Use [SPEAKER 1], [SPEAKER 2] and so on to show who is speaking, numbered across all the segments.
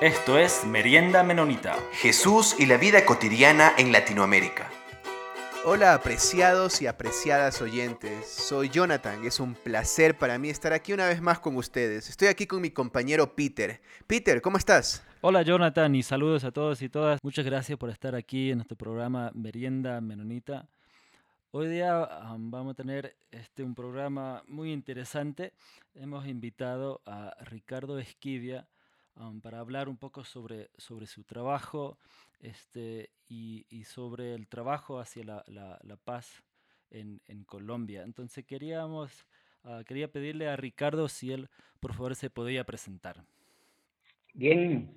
[SPEAKER 1] Esto es Merienda Menonita.
[SPEAKER 2] Jesús y la vida cotidiana en Latinoamérica.
[SPEAKER 3] Hola apreciados y apreciadas oyentes, soy Jonathan, es un placer para mí estar aquí una vez más con ustedes. Estoy aquí con mi compañero Peter. Peter, ¿cómo estás?
[SPEAKER 4] Hola Jonathan y saludos a todos y todas. Muchas gracias por estar aquí en este programa Merienda Menonita. Hoy día um, vamos a tener este, un programa muy interesante. Hemos invitado a Ricardo Esquivia para hablar un poco sobre, sobre su trabajo este, y, y sobre el trabajo hacia la, la, paz en, en, Colombia. Entonces queríamos, uh, quería pedirle a Ricardo si él, por favor, se podía presentar.
[SPEAKER 5] Bien,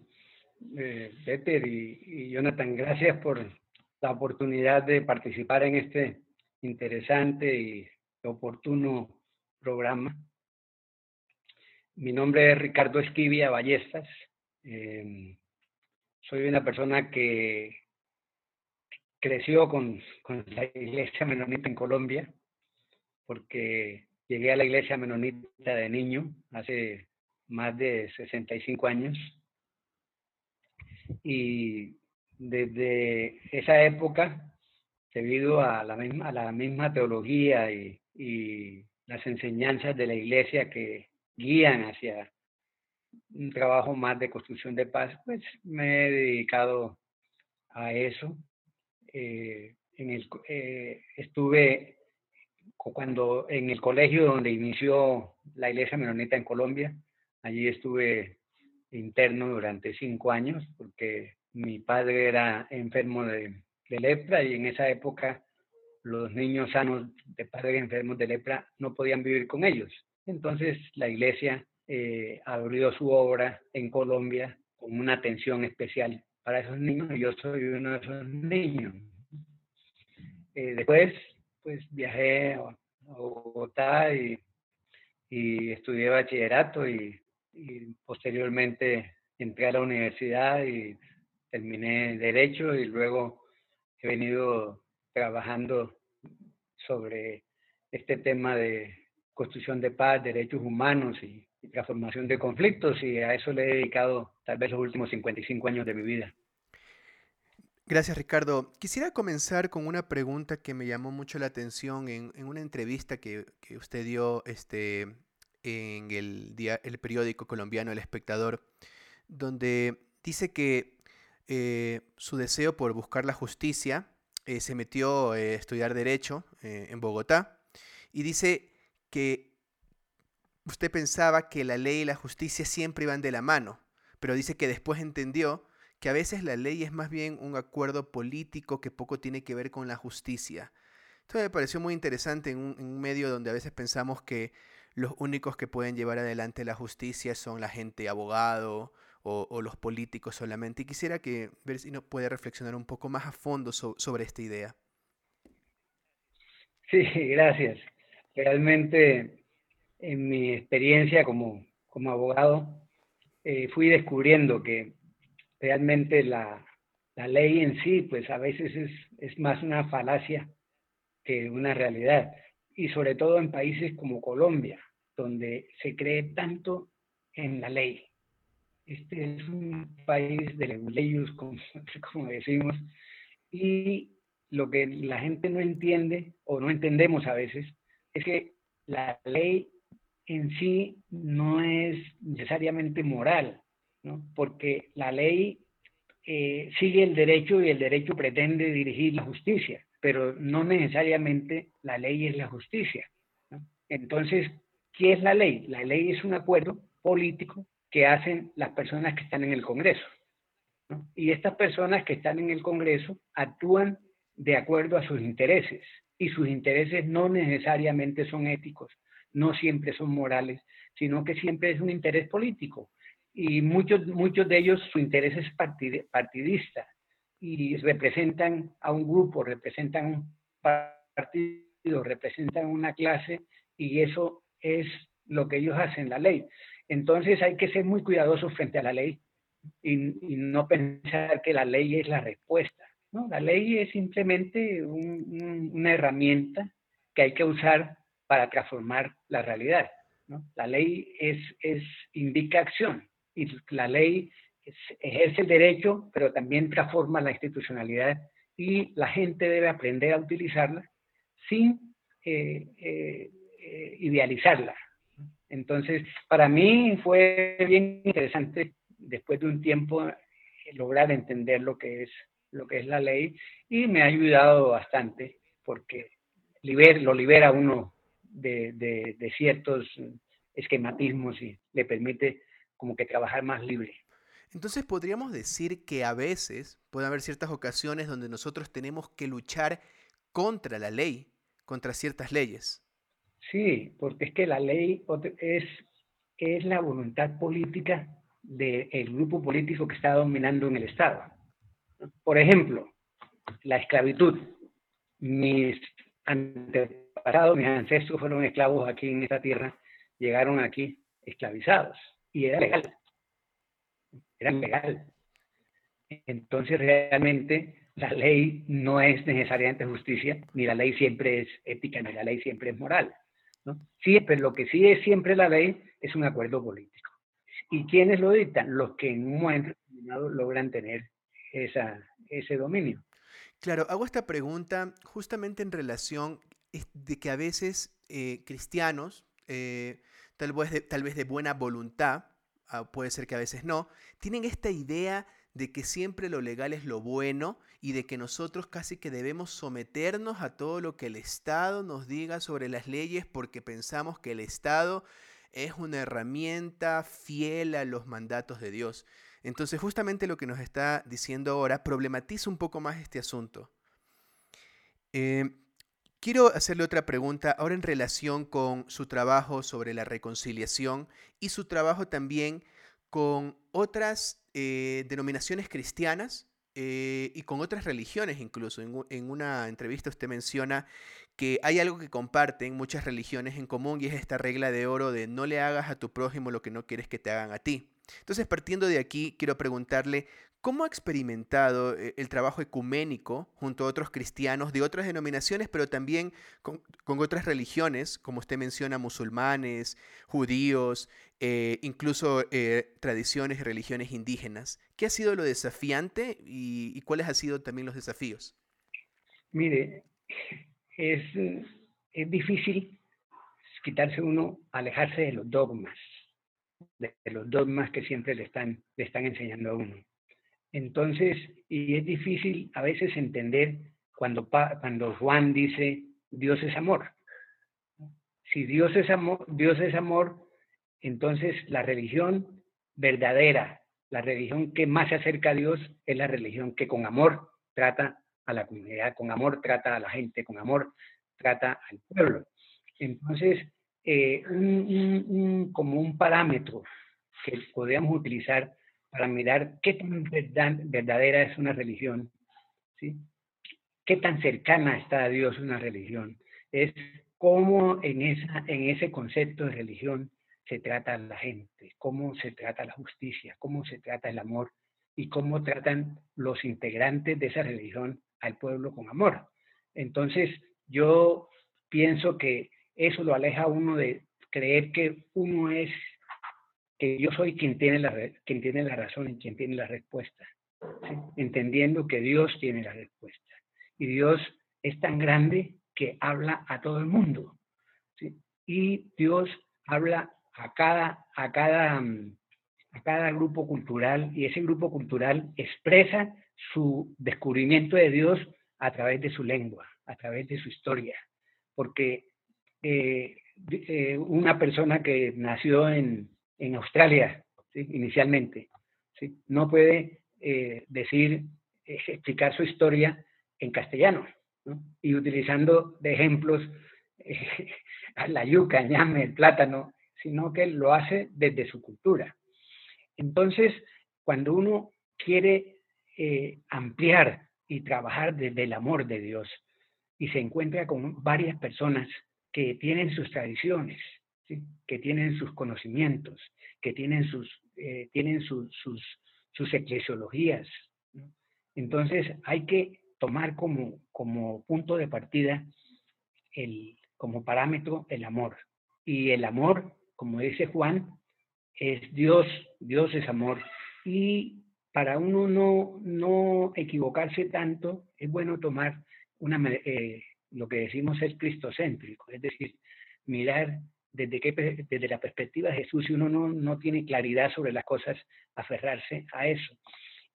[SPEAKER 5] eh, Peter y, y, Jonathan, gracias por la oportunidad de participar en este interesante y oportuno programa. Mi nombre es Ricardo Esquivia Ballestas. Eh, soy una persona que creció con, con, la iglesia menonita en Colombia, porque llegué a la iglesia menonita de niño hace más de 65 años. Y desde esa época, debido a la misma, a la misma teología y, y las enseñanzas de la iglesia que guían hacia un trabajo más de construcción de paz, pues me he dedicado a eso. Eh, en el, eh, estuve cuando en el colegio donde inició la iglesia menonita en Colombia, allí estuve interno durante cinco años porque mi padre era enfermo de, de lepra y en esa época los niños sanos de padres enfermos de lepra no podían vivir con ellos. Entonces la iglesia eh, abrió su obra en Colombia con una atención especial para esos niños y yo soy uno de esos niños. Eh, después, pues viajé a, Bogotá y, estudié bachillerato y, y, posteriormente entré a la universidad y terminé derecho y luego he venido trabajando sobre este tema de construcción de paz, derechos humanos y, transformación de conflictos y a eso le he dedicado tal vez los últimos 55 años de mi vida.
[SPEAKER 3] Gracias Ricardo. Quisiera comenzar con una pregunta que me llamó mucho la atención en, una entrevista que, que, usted dio este, en el, día, el periódico colombiano El Espectador, donde dice que eh, su deseo por buscar la justicia eh, se metió a eh, estudiar derecho en Bogotá y dice que usted pensaba que la ley y la justicia siempre iban de la mano, pero dice que después entendió que a veces la ley es más bien un acuerdo político que poco tiene que ver con la justicia. Esto me pareció muy interesante en un, medio donde a veces pensamos que los únicos que pueden llevar adelante la justicia son la gente abogado o, los políticos solamente. Y quisiera que ver si nos puede reflexionar un poco más a fondo so, sobre esta idea.
[SPEAKER 5] Sí, gracias. Realmente en mi experiencia como, como abogado, eh, fui descubriendo que realmente la, la, ley en sí, pues a veces es, es más una falacia que una realidad. Y sobre todo en países como Colombia, donde se cree tanto en la ley. Este es un país de leyes, como, como decimos, y lo que la gente no entiende o no entendemos a veces es que la ley en sí no es necesariamente moral, porque la ley eh, sigue el derecho y el derecho pretende dirigir la justicia, pero no necesariamente la ley es la justicia. Entonces, ¿qué es la ley? La ley es un acuerdo político que hacen las personas que están en el Congreso. Y estas personas que están en el Congreso actúan de acuerdo a sus intereses y sus intereses no necesariamente son éticos, no siempre son morales, sino que siempre es un interés político. Y muchos, muchos de ellos su interés es partidista y representan a un grupo, representan un partido, representan una clase y eso es lo que ellos hacen, la ley. Entonces hay que ser muy cuidadosos frente a la ley y, y no pensar que la ley es la respuesta. La ley es simplemente un, un, una herramienta que hay que usar para transformar la realidad. La ley es, es, indica acción y la ley ejerce el derecho, pero también transforma la institucionalidad y la gente debe aprender a utilizarla sin eh, eh, eh, idealizarla. Entonces, para mí fue bien interesante después de un tiempo lograr entender lo que es lo que es la ley y me ha ayudado bastante porque lo libera uno de, de ciertos esquematismos y le permite como que trabajar más libre.
[SPEAKER 3] Entonces podríamos decir que a veces puede haber ciertas ocasiones donde nosotros tenemos que luchar contra la ley, contra ciertas leyes.
[SPEAKER 5] Sí, porque es que la ley es, es la voluntad política del grupo político que está dominando en el Estado. Por ejemplo, la esclavitud. Mis antepasados, mis ancestros fueron esclavos aquí en esta tierra, llegaron aquí esclavizados y era legal era legal. Entonces realmente la ley no es necesariamente justicia, ni la ley siempre es ética, ni la ley siempre es moral. ¿no? pero lo que sí es siempre la ley es un acuerdo político. ¿Y quiénes lo dictan? Los que en un momento determinado logran tener esa, ese dominio.
[SPEAKER 3] Claro, hago esta pregunta justamente en relación de que a veces eh, cristianos, eh, tal, vez de, tal vez de buena voluntad, Ah, puede ser que a veces no, tienen esta idea de que siempre lo legal es lo bueno y de que nosotros casi que debemos someternos a todo lo que el Estado nos diga sobre las leyes porque pensamos que el Estado es una herramienta fiel a los mandatos de Dios. Entonces justamente lo que nos está diciendo ahora problematiza un poco más este asunto. Eh, Quiero hacerle otra pregunta ahora en relación con su trabajo sobre la reconciliación y su trabajo también con otras eh, denominaciones cristianas eh, y con otras religiones incluso. En, una entrevista usted menciona que hay algo que comparten muchas religiones en común y es esta regla de oro de no le hagas a tu prójimo lo que no quieres que te hagan a ti. Entonces, partiendo de aquí, quiero preguntarle ¿Cómo ha experimentado eh, el trabajo ecuménico junto a otros cristianos de otras denominaciones, pero también con, otras religiones, como usted menciona, musulmanes, judíos, eh, incluso eh, tradiciones y religiones indígenas? ¿Qué ha sido lo desafiante y, cuáles han sido también los desafíos?
[SPEAKER 5] Mire, es, es difícil quitarse uno, alejarse de los dogmas, de, los dogmas que siempre le están, le están enseñando a uno entonces, y es difícil a veces entender cuando, cuando Juan dice, Dios es amor. Si Dios es amor, Dios es amor, entonces la religión verdadera, la religión que más se acerca a Dios es la religión que con amor trata a la comunidad, con amor trata a la gente, con amor trata al pueblo. Entonces, eh, como un parámetro que podríamos utilizar para mirar qué tan verdadera es una religión, ¿sí? qué tan cercana está a Dios una religión. Es cómo en, esa, en ese concepto de religión se trata a la gente, cómo se trata la justicia, cómo se trata el amor y cómo tratan los integrantes de esa religión al pueblo con amor. Entonces, yo pienso que eso lo aleja a uno de creer que uno es que yo soy quien tiene la, quien tiene la razón y quien tiene la respuesta, entendiendo que Dios tiene la respuesta. Y Dios es tan grande que habla a todo el mundo. Y Dios habla a cada, a, cada, a cada grupo cultural y ese grupo cultural expresa su descubrimiento de Dios a través de su lengua, a través de su historia. Porque eh, eh, una persona que nació en, en Australia, inicialmente. ¿sí? No puede eh, decir, eh, explicar su historia en castellano, y utilizando de ejemplos eh, la yuca, ñame, el plátano, sino que lo hace desde su cultura. Entonces, cuando uno quiere ampliar y trabajar desde el amor de Dios y se encuentra con varias personas que tienen sus tradiciones, que tienen sus conocimientos, que tienen sus, eh, tienen sus, sus, eclesiologías. Entonces hay que tomar como, como punto de partida, el, como parámetro, el amor. Y el amor, como dice Juan, es Dios, Dios es amor. Y para uno no, no equivocarse tanto, es bueno tomar una, eh, lo que decimos es cristocéntrico, es decir, mirar desde, qué, desde la perspectiva de Jesús, si uno no, no tiene claridad sobre las cosas, aferrarse a eso.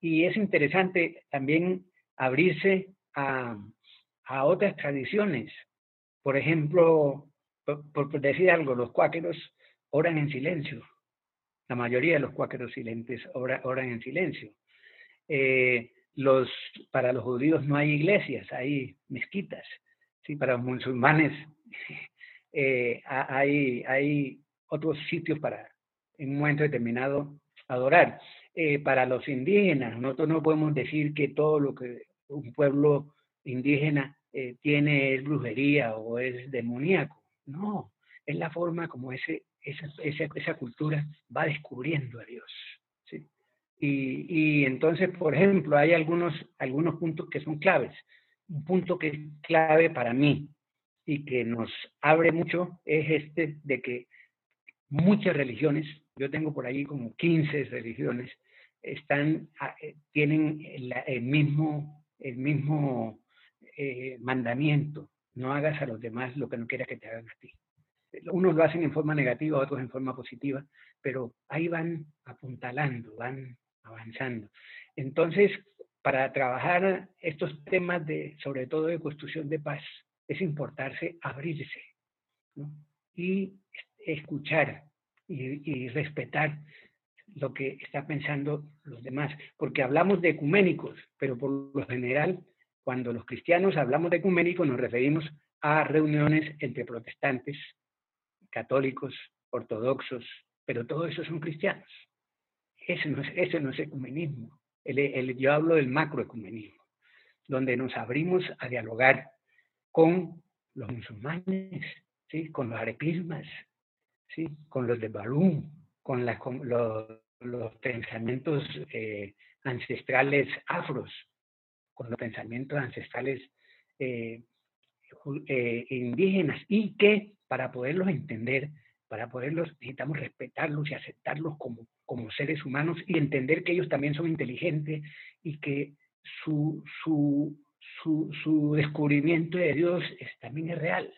[SPEAKER 5] Y es interesante también abrirse a, a otras tradiciones. Por ejemplo, por, decir algo, los cuáqueros oran en silencio. La mayoría de los cuáqueros silentes oran en silencio. Eh, los, para los judíos no hay iglesias, hay mezquitas. ¿Sí? Para musulmanes eh, hay, otros sitios para en un momento determinado adorar. Eh, para los indígenas, nosotros no podemos decir que todo lo que un pueblo indígena eh, tiene es brujería o es demoníaco. No, es la forma como ese, esa, esa, cultura va descubriendo a Dios. Y, y, entonces, por ejemplo, hay algunos, algunos puntos que son claves. Un punto que es clave para mí y que nos abre mucho es este de que muchas religiones, yo tengo por ahí como 15 religiones, están, ah, eh, tienen el, mismo, el mismo eh, mandamiento, no hagas a los demás lo que no quieras que te hagan a ti. Unos lo hacen en forma negativa, otros en forma positiva, pero ahí van apuntalando, van avanzando. Entonces, para trabajar estos temas de, sobre todo de construcción de paz, es importarse abrirse y escuchar y, respetar lo que está pensando los demás, porque hablamos de ecuménicos, pero por lo general, cuando los cristianos hablamos de ecuménicos, nos referimos a reuniones entre protestantes, católicos, ortodoxos, pero todos esos son cristianos. Ese no es, ese no es ecumenismo. El, yo hablo del macroecumenismo, donde nos abrimos a dialogar con los musulmanes, ¿sí? con los arepismas, ¿sí? con los de Balú, con, los, pensamientos eh, ancestrales afros, con los pensamientos ancestrales eh, eh, indígenas y que para poderlos entender, para poderlos, necesitamos respetarlos y aceptarlos como, como seres humanos y entender que ellos también son inteligentes y que su, su, su, su descubrimiento de Dios también es real.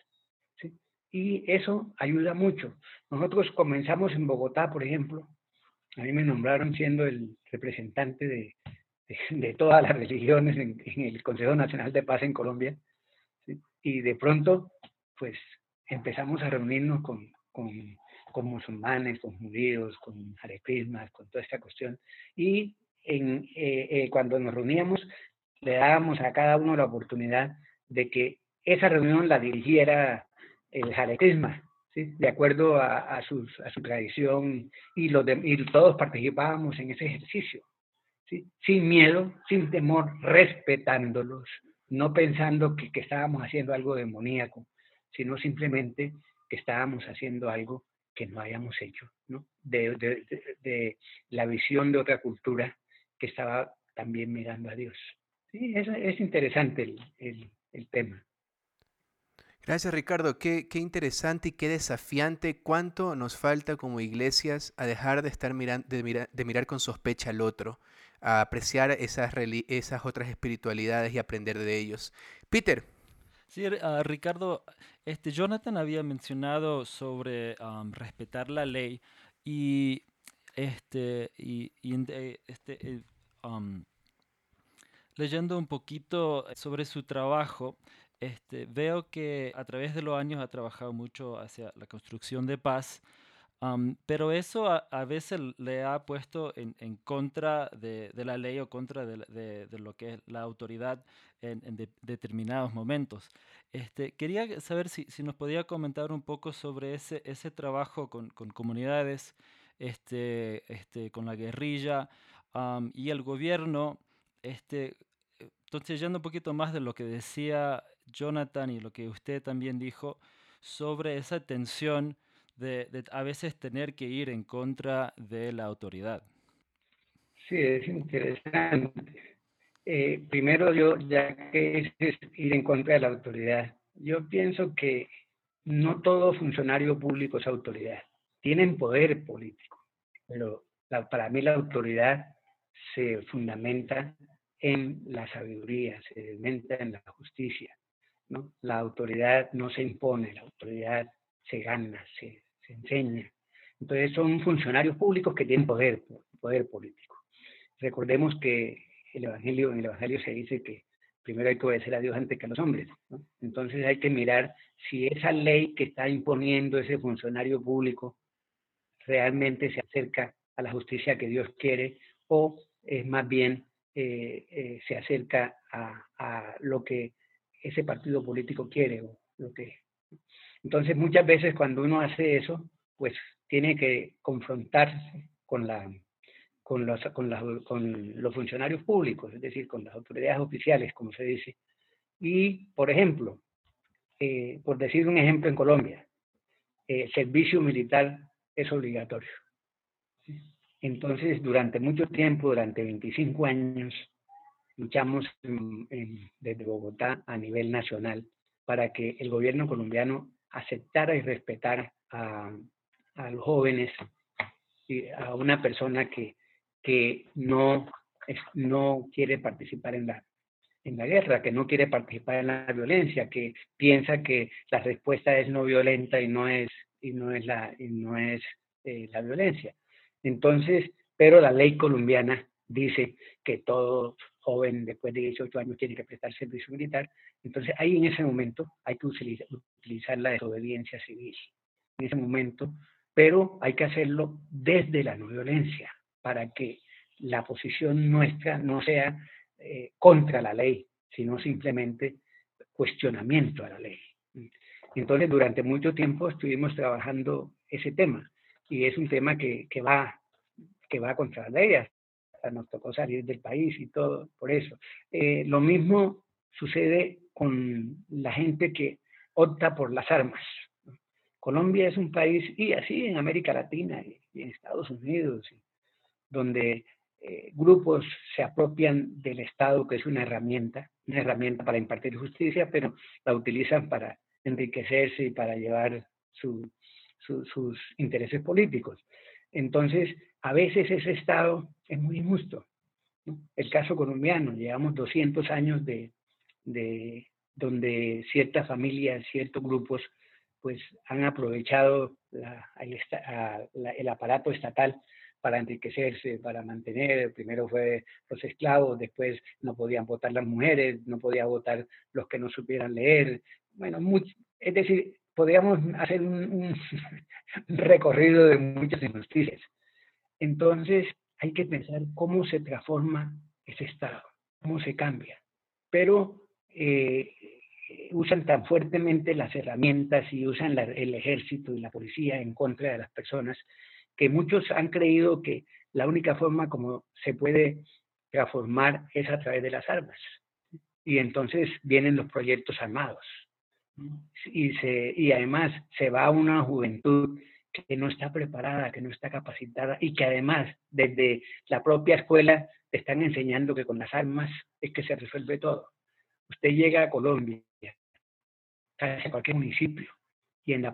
[SPEAKER 5] Y eso ayuda mucho. Nosotros comenzamos en Bogotá, por ejemplo. A mí me nombraron siendo el representante de, de, todas las religiones en, el Consejo Nacional de Paz en Colombia. Y de pronto, pues empezamos a reunirnos con, con, con musulmanes, con judíos, con arepismas, con toda esta cuestión. Y en, eh, eh, cuando nos reuníamos, le dábamos a cada uno la oportunidad de que esa reunión la dirigiera el jaretisma, ¿sí? de acuerdo a, a, su tradición, y, los y todos participábamos en ese ejercicio, ¿sí? sin miedo, sin temor, respetándolos, no pensando que, que estábamos haciendo algo demoníaco, sino simplemente que estábamos haciendo algo que no hayamos hecho, ¿no? De, de, de, la visión de otra cultura que estaba también mirando a Dios. Sí, es, es interesante el, el, el, tema.
[SPEAKER 3] Gracias Ricardo, qué, qué, interesante y qué desafiante cuánto nos falta como iglesias a dejar de estar mirando, de, mirar, de mirar con sospecha al otro, a apreciar esas, esas otras espiritualidades y aprender de ellos. Peter.
[SPEAKER 4] Sí, uh, Ricardo, este, Jonathan había mencionado sobre respetar la ley y, este, y, y eh, este, um, leyendo un poquito sobre su trabajo, este, veo que a través de los años ha trabajado mucho hacia la construcción de paz, pero eso a, veces le ha puesto en, en contra de, de, la ley o contra de, de, de, lo que es la autoridad en, en determinados momentos. Este, quería saber si, si, nos podía comentar un poco sobre ese, ese trabajo con, con comunidades, este, este, con la guerrilla y el gobierno. Este, entonces, yendo un poquito más de lo que decía Jonathan y lo que usted también dijo sobre esa tensión de, a veces tener que ir en contra de la autoridad.
[SPEAKER 5] Sí, es interesante. Eh, primero, yo, ya que es, ir en contra de la autoridad, yo pienso que no todo funcionario público es autoridad. Tienen poder político, pero para mí la autoridad se fundamenta en la sabiduría, se fundamenta en la justicia. ¿no? La autoridad no se impone, la autoridad se gana, se, se enseña. Entonces son funcionarios públicos que tienen poder, poder político. Recordemos que el Evangelio, en el Evangelio se dice que primero hay que obedecer a Dios antes que a los hombres. Entonces hay que mirar si esa ley que está imponiendo ese funcionario público realmente se acerca a la justicia que Dios quiere o es más bien eh, eh, se acerca a, a, lo que ese partido político quiere. O lo que... Entonces muchas veces cuando uno hace eso, pues tiene que confrontarse con la con los, con, con los funcionarios públicos, es decir, con las autoridades oficiales, como se dice. Y, por ejemplo, eh, por decir un ejemplo en Colombia, eh, servicio militar es obligatorio. Entonces, durante mucho tiempo, durante 25 años, luchamos desde Bogotá a nivel nacional para que el gobierno colombiano aceptara y respetara a, los jóvenes, y a una persona que que no, no quiere participar en la, en la guerra, que no quiere participar en la violencia, que piensa que la respuesta es no violenta y no es, y no es, la, y no es eh, la violencia. Entonces, pero la ley colombiana dice que todo joven después de 18 años tiene que prestar servicio militar. Entonces, ahí en ese momento hay que utilizar, utilizar la desobediencia civil. En ese momento, pero hay que hacerlo desde la no violencia, para que la posición nuestra no sea eh, contra la ley, sino simplemente cuestionamiento a la ley. Entonces, durante mucho tiempo estuvimos trabajando ese tema y es un tema que, que va, que va contra la ley. Hasta nos tocó salir del país y todo por eso. Eh, lo mismo sucede con la gente que opta por las armas. Colombia es un país, y así en América Latina y en Estados Unidos, donde eh, grupos se apropian del Estado, que es una herramienta, una herramienta para impartir justicia, pero la utilizan para enriquecerse y para llevar sus intereses políticos. Entonces, a veces ese Estado es muy injusto. El caso colombiano, llevamos 200 años de, de donde ciertas familias, ciertos grupos, pues han aprovechado la, el, el aparato estatal para enriquecerse, para mantener, primero fue los esclavos, después no podían votar las mujeres, no podían votar los que no supieran leer, bueno, es decir, podríamos hacer un, recorrido de muchas injusticias. Entonces, hay que pensar cómo se transforma ese Estado, cómo se cambia. Pero eh, usan tan fuertemente las herramientas y usan el ejército y la policía en contra de las personas que muchos han creído que la única forma como se puede transformar es a través de las armas. Y entonces vienen los proyectos armados. Y, se, y además se va a una juventud que no está preparada, que no está capacitada y que además desde la propia escuela te están enseñando que con las armas es que se resuelve todo. Usted llega a Colombia, a cualquier municipio, y en la,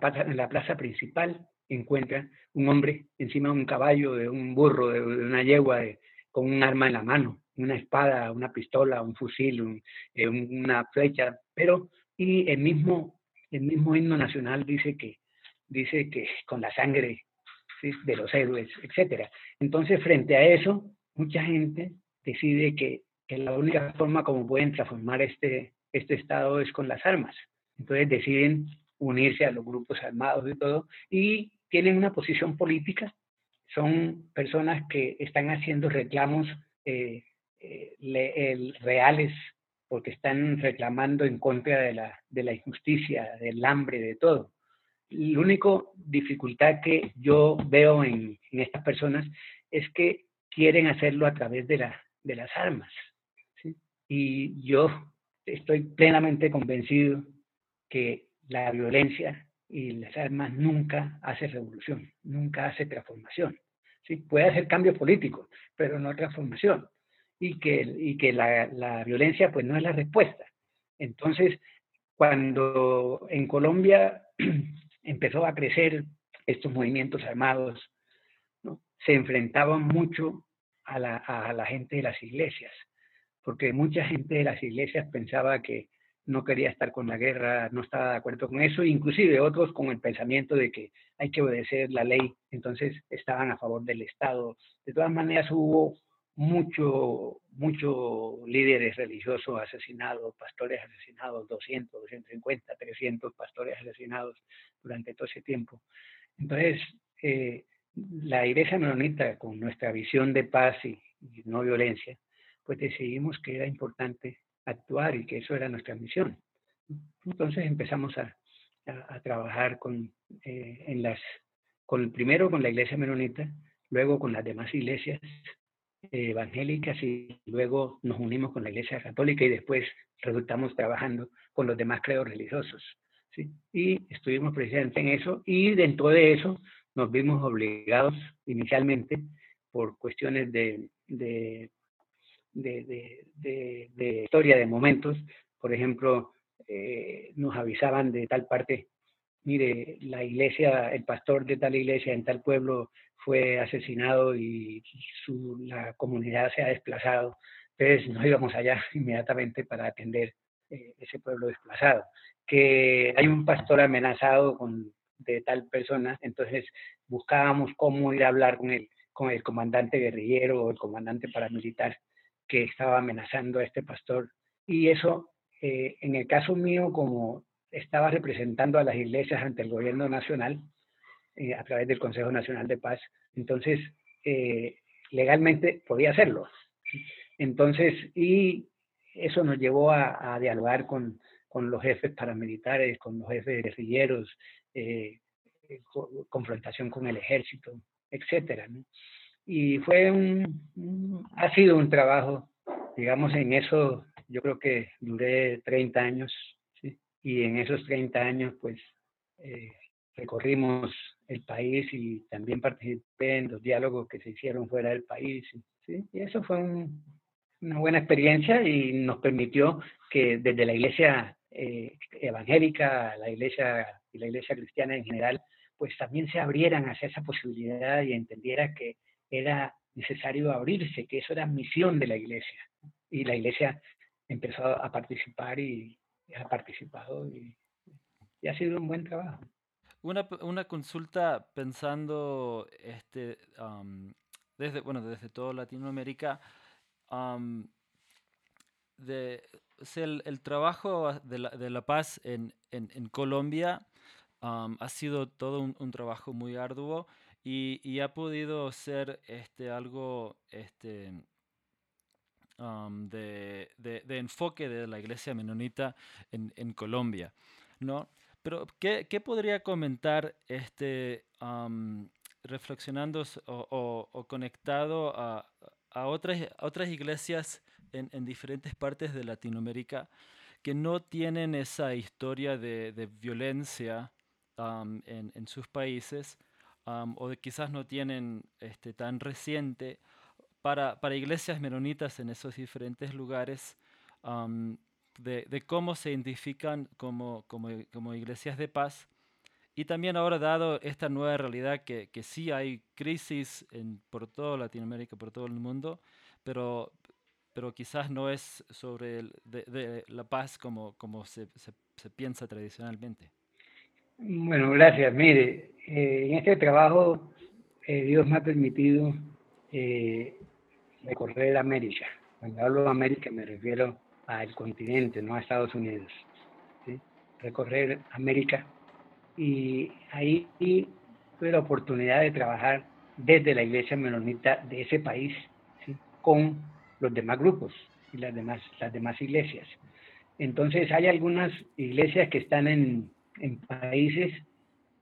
[SPEAKER 5] plaza principal encuentra un hombre encima de un caballo, de un burro, de, una yegua, con un arma en la mano, una espada, una pistola, un fusil, eh, una flecha, pero y el mismo, el mismo himno nacional dice que, dice que con la sangre de los héroes, etcétera. Entonces, frente a eso, mucha gente decide que, la única forma como pueden transformar este, este estado es con las armas. Entonces deciden unirse a los grupos armados y todo, y tienen una posición política, son personas que están haciendo reclamos eh, eh, reales porque están reclamando en contra de la, de la injusticia, del hambre, de todo. La única dificultad que yo veo en, en, estas personas es que quieren hacerlo a través de, la, de las armas. ¿sí? Y yo estoy plenamente convencido que la violencia y las armas nunca hace revolución, nunca hace transformación. ¿sí? Puede hacer cambios políticos, pero no transformación. Y que, y que la, la, violencia pues no es la respuesta. Entonces, cuando en Colombia empezó a crecer estos movimientos armados, se enfrentaban mucho a la gente de las iglesias, porque mucha gente de las iglesias pensaba que no quería estar con la guerra, no estaba de acuerdo con eso, inclusive otros con el pensamiento de que hay que obedecer la ley, entonces estaban a favor del Estado. De todas maneras hubo mucho, muchos líderes religiosos asesinados, pastores asesinados, 200, 250, 300 pastores asesinados durante todo ese tiempo. Entonces, eh, la iglesia menonita, con nuestra visión de paz y no violencia, pues decidimos que era importante actuar y que eso era nuestra misión. Entonces empezamos a, a, trabajar con, eh, en las, con, primero con la iglesia menonita, luego con las demás iglesias evangélicas y luego nos unimos con la iglesia católica y después resultamos trabajando con los demás credos religiosos. ¿sí? Y estuvimos precisamente en eso y dentro de eso nos vimos obligados inicialmente por cuestiones de, de de, de, de, historia, de momentos. Por ejemplo, eh, nos avisaban de tal parte, mire, la iglesia, el pastor de tal iglesia en tal pueblo fue asesinado y su, la comunidad se ha desplazado. Entonces nos íbamos allá inmediatamente para atender eh, ese pueblo desplazado. Que hay un pastor amenazado con, de tal persona, entonces buscábamos cómo ir a hablar con él con el comandante guerrillero o el comandante paramilitar que estaba amenazando a este pastor. Y eso, eh, en el caso mío, como estaba representando a las iglesias ante el gobierno nacional, eh, a través del Consejo Nacional de Paz, entonces eh, legalmente podía hacerlo. Entonces, y eso nos llevó a, dialogar con, con, los jefes paramilitares, con los jefes guerrilleros, confrontación con el ejército, etcétera. ¿no? Y fue un, ha sido un trabajo, digamos, en eso yo creo que duré 30 años, ¿sí? y en esos 30 años pues eh, recorrimos el país y también participé en los diálogos que se hicieron fuera del país, ¿sí? y eso fue una buena experiencia y nos permitió que desde la iglesia eh, evangélica, la iglesia y la iglesia cristiana en general, pues también se abrieran hacia esa posibilidad y entendiera que era necesario abrirse, que eso era misión de la iglesia. Y la iglesia empezó a participar y, ha participado y, ha sido un buen trabajo.
[SPEAKER 4] Una, una consulta pensando este, desde, bueno, desde toda Latinoamérica, de, el, trabajo de la, de la paz en, en, Colombia ha sido todo un, trabajo muy arduo y, ha podido ser este, algo este, de, de, enfoque de la iglesia menonita en, en Colombia, ¿no? Pero, ¿qué, qué podría comentar este, reflexionando o, o, conectado a, a, otras, otras iglesias en, en, diferentes partes de Latinoamérica que no tienen esa historia de, de violencia en, en, sus países o de quizás no tienen este, tan reciente para, para, iglesias menonitas en esos diferentes lugares de, cómo se identifican como, como, iglesias de paz. Y también ahora dado esta nueva realidad que, que sí hay crisis en, por toda Latinoamérica, por todo el mundo, pero, pero quizás no es sobre la paz como, como se piensa tradicionalmente.
[SPEAKER 5] Bueno, gracias. Mire, eh, en este trabajo eh, Dios me ha permitido eh, recorrer América. Cuando hablo de América me refiero al continente, no a Estados Unidos. Recorrer América y ahí tuve la oportunidad de trabajar desde la iglesia menonita de ese país con los demás grupos y las demás, las demás iglesias. Entonces hay algunas iglesias que están en en países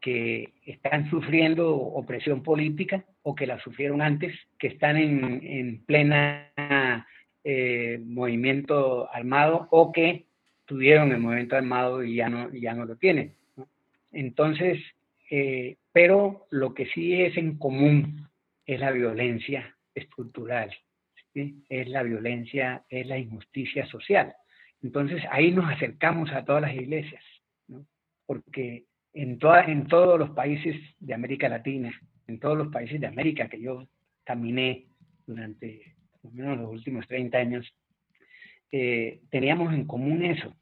[SPEAKER 5] que están sufriendo opresión política o que la sufrieron antes, que están en, en plena eh, movimiento armado o que tuvieron el movimiento armado y ya no, ya no lo tienen. Entonces, eh, pero lo que sí es en común es la violencia estructural, es la violencia, es la injusticia social. Entonces ahí nos acercamos a todas las iglesias porque en, toda, en todos los países de América Latina, en todos los países de América que yo caminé durante al menos los últimos 30 años, eh, teníamos en común eso.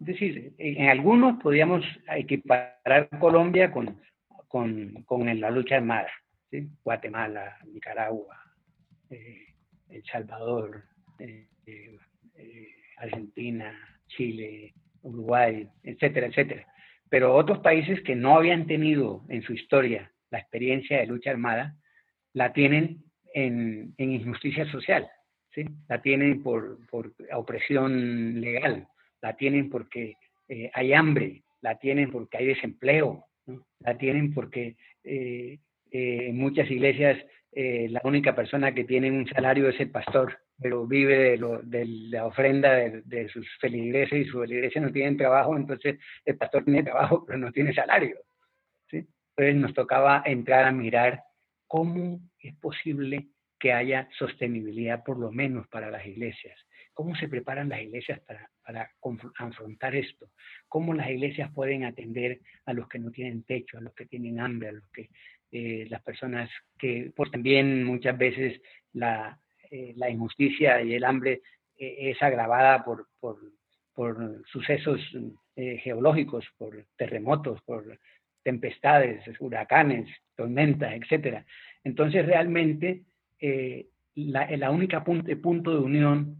[SPEAKER 5] Es decir, en algunos podíamos equiparar Colombia con, con, con la lucha armada. Guatemala, Nicaragua, eh, El Salvador, eh, Argentina, Chile, Uruguay, etcétera, etcétera. Pero otros países que no habían tenido en su historia la experiencia de lucha armada, la tienen en, injusticia social, ¿sí? la tienen por, opresión legal, la tienen porque eh, hay hambre, la tienen porque hay desempleo, la tienen porque eh, eh, en muchas iglesias la única persona que tiene un salario es el pastor, pero vive de, la ofrenda de, sus feligreses y sus feligreses no tienen trabajo, entonces el pastor tiene trabajo pero no tiene salario. ¿sí? Entonces nos tocaba entrar a mirar cómo es posible que haya sostenibilidad por lo menos para las iglesias. ¿Cómo se preparan las iglesias para, para afrontar esto? ¿Cómo las iglesias pueden atender a los que no tienen techo, a los que tienen hambre, a los que eh, las personas que, pues también muchas veces la, eh, la injusticia y el hambre eh, es agravada por, por, por sucesos geológicos, por terremotos, por tempestades, huracanes, tormentas, etc. Entonces realmente eh, la, la, única punto, punto de unión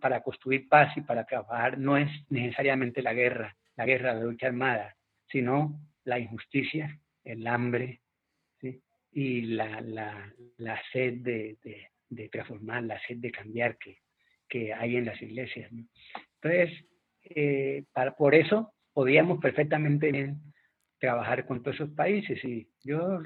[SPEAKER 5] para construir paz y para trabajar no es necesariamente la guerra, la guerra, la lucha armada, sino la injusticia, el hambre y la, la, la sed de, de, transformar, la sed de cambiar que, que hay en las iglesias. Entonces, eh, para, por eso podíamos perfectamente trabajar con todos esos países. Y yo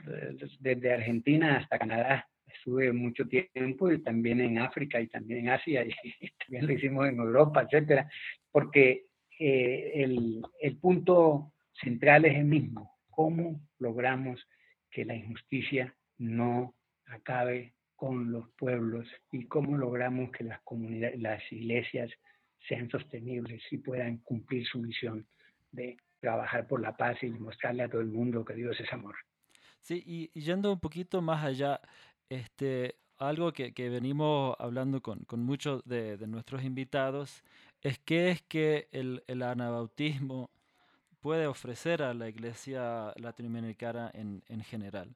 [SPEAKER 5] desde Argentina hasta Canadá estuve mucho tiempo y también en África y también en Asia y, también lo hicimos en Europa, etcétera, porque eh, el, el punto central es el mismo, cómo logramos que la injusticia no acabe con los pueblos y cómo logramos que las comunidades, las iglesias sean sostenibles y puedan cumplir su misión de trabajar por la paz y mostrarle a todo el mundo que Dios es amor.
[SPEAKER 4] Sí, y, yendo un poquito más allá, este, algo que, venimos hablando con, muchos de, nuestros invitados es qué es que el, el anabautismo puede ofrecer a la iglesia latinoamericana en, en general.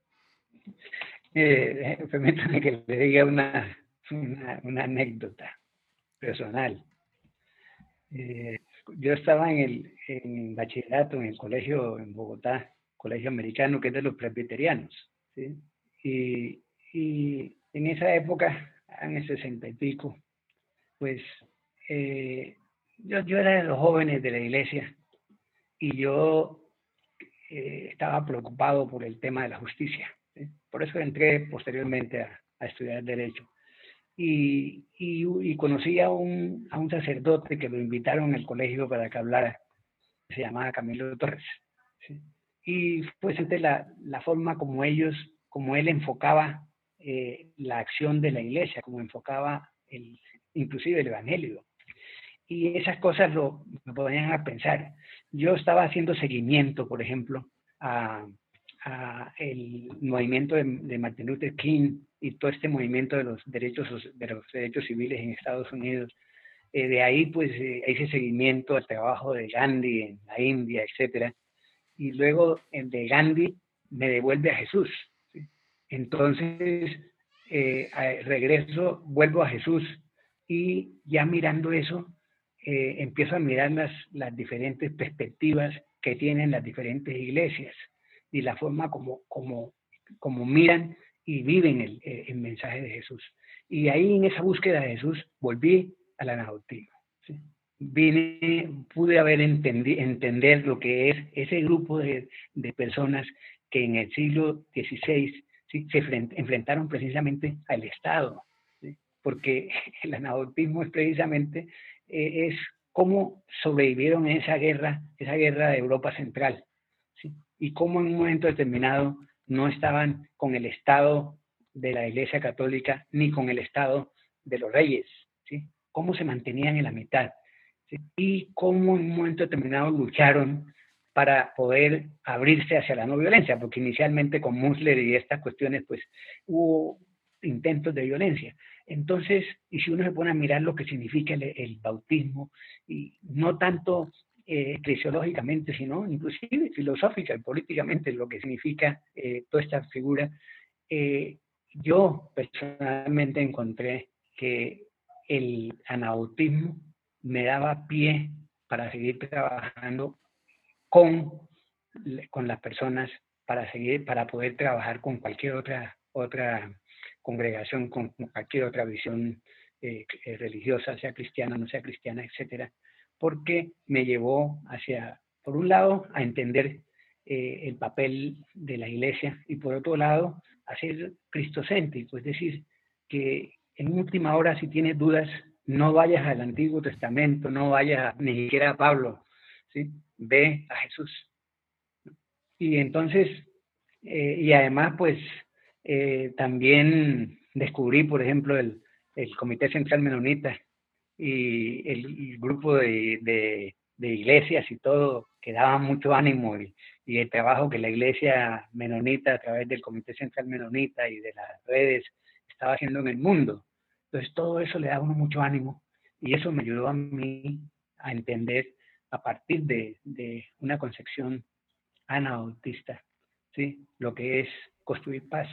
[SPEAKER 5] Eh, permítame que le diga una, una, anécdota personal. Eh, yo estaba en el en bachillerato en el colegio en Bogotá, colegio americano, que es de los presbiterianos. Y, y, en esa época, en el sesenta y pico, pues eh, yo, yo, era de los jóvenes de la iglesia y yo eh, estaba preocupado por el tema de la justicia. Por eso entré posteriormente a estudiar Derecho y, y, conocí a un, a un, sacerdote que lo invitaron al colegio para que hablara, se llamaba Camilo Torres. Y fue la, la forma como ellos, como él enfocaba eh, la acción de la iglesia, como enfocaba el, inclusive el Evangelio. Y esas cosas lo, me ponían a pensar. Yo estaba haciendo seguimiento, por ejemplo, a, a el movimiento de, de Martin Luther King y todo este movimiento de los derechos, de los derechos civiles en Estados Unidos. Eh, de ahí, pues, eh, ese seguimiento al trabajo de Gandhi en la India, etc. Y luego el de Gandhi me devuelve a Jesús. Entonces, eh, regreso, vuelvo a Jesús y ya mirando eso, empiezo a mirar las, las diferentes perspectivas que tienen las diferentes iglesias y la forma como, como, como miran y viven el, eh, el, mensaje de Jesús. Y ahí en esa búsqueda de Jesús volví al anabautismo. Vine, pude haber entendi, entender lo que es ese grupo de, de personas que en el siglo XVI ¿sí? se enfrentaron precisamente al Estado, porque el anabautismo es precisamente eh, es cómo sobrevivieron en esa guerra, esa guerra de Europa Central, y cómo en un momento determinado no estaban con el Estado de la Iglesia Católica ni con el Estado de los reyes, ¿sí? Cómo se mantenían en la mitad, Y cómo en un momento determinado lucharon para poder abrirse hacia la no violencia, porque inicialmente con Musler y estas cuestiones, pues hubo intentos de violencia. Entonces, y si uno se pone a mirar lo que significa el, bautismo, y no tanto eh, eclesiológicamente, sino inclusive filosófica y políticamente lo que significa eh, toda esta figura, eh, yo personalmente encontré que el anabautismo me daba pie para seguir trabajando con, con las personas, para seguir, para poder trabajar con cualquier otra, otra congregación, con cualquier otra visión eh, religiosa, sea cristiana, no sea cristiana, etcétera, porque me llevó hacia, por un lado, a entender eh, el papel de la iglesia y por otro lado, a ser cristocéntrico, es decir, que en última hora, si tienes dudas, no vayas al Antiguo Testamento, no vayas ni siquiera a Pablo, ¿sí? ve a Jesús. Y entonces, y además, pues eh, también descubrí, por ejemplo, el, el, Comité Central Menonita y el, grupo de, de, iglesias y todo, que daba mucho ánimo y, y, el trabajo que la iglesia menonita a través del Comité Central Menonita y de las redes estaba haciendo en el mundo. Entonces todo eso le daba uno mucho ánimo y eso me ayudó a mí a entender a partir de, de una concepción anabautista, ¿sí? lo que es construir paz.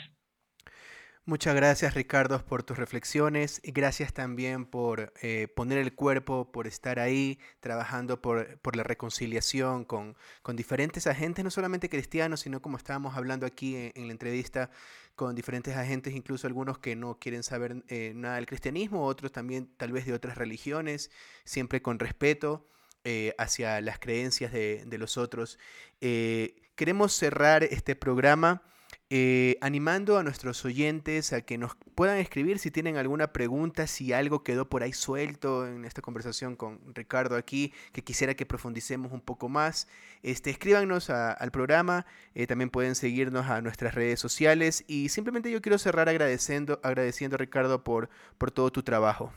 [SPEAKER 3] Muchas gracias Ricardo por tus reflexiones y gracias también por eh, poner el cuerpo, por estar ahí trabajando por, la reconciliación con, diferentes agentes, no solamente cristianos, sino como estábamos hablando aquí en, la entrevista, con diferentes agentes, incluso algunos que no quieren saber eh, nada del cristianismo, otros también tal vez de otras religiones, siempre con respeto. Eh, hacia las creencias de los otros. queremos cerrar este programa eh, animando a nuestros oyentes a que nos puedan escribir si tienen alguna pregunta, si algo quedó por ahí suelto en esta conversación con Ricardo aquí, que quisiera que profundicemos un poco más. Este, escríbanos al programa, eh, también pueden seguirnos a nuestras redes sociales y simplemente yo quiero cerrar agradeciendo, agradeciendo Ricardo por, por todo tu trabajo.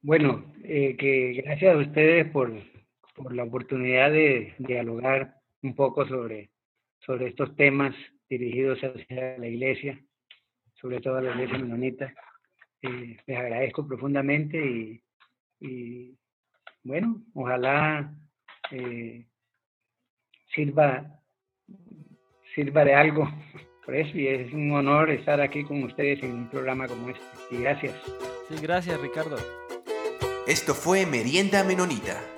[SPEAKER 5] Bueno, eh, que gracias a ustedes por, por la oportunidad de dialogar un poco sobre sobre estos temas dirigidos hacia la iglesia, sobre todo a la iglesia menonita. Eh, les agradezco profundamente y, bueno, ojalá eh, sirva, sirva de algo por eso y es un honor estar aquí con ustedes en un programa como este. Y gracias.
[SPEAKER 4] Sí, gracias Ricardo.
[SPEAKER 2] Esto fue Merienda Menonita.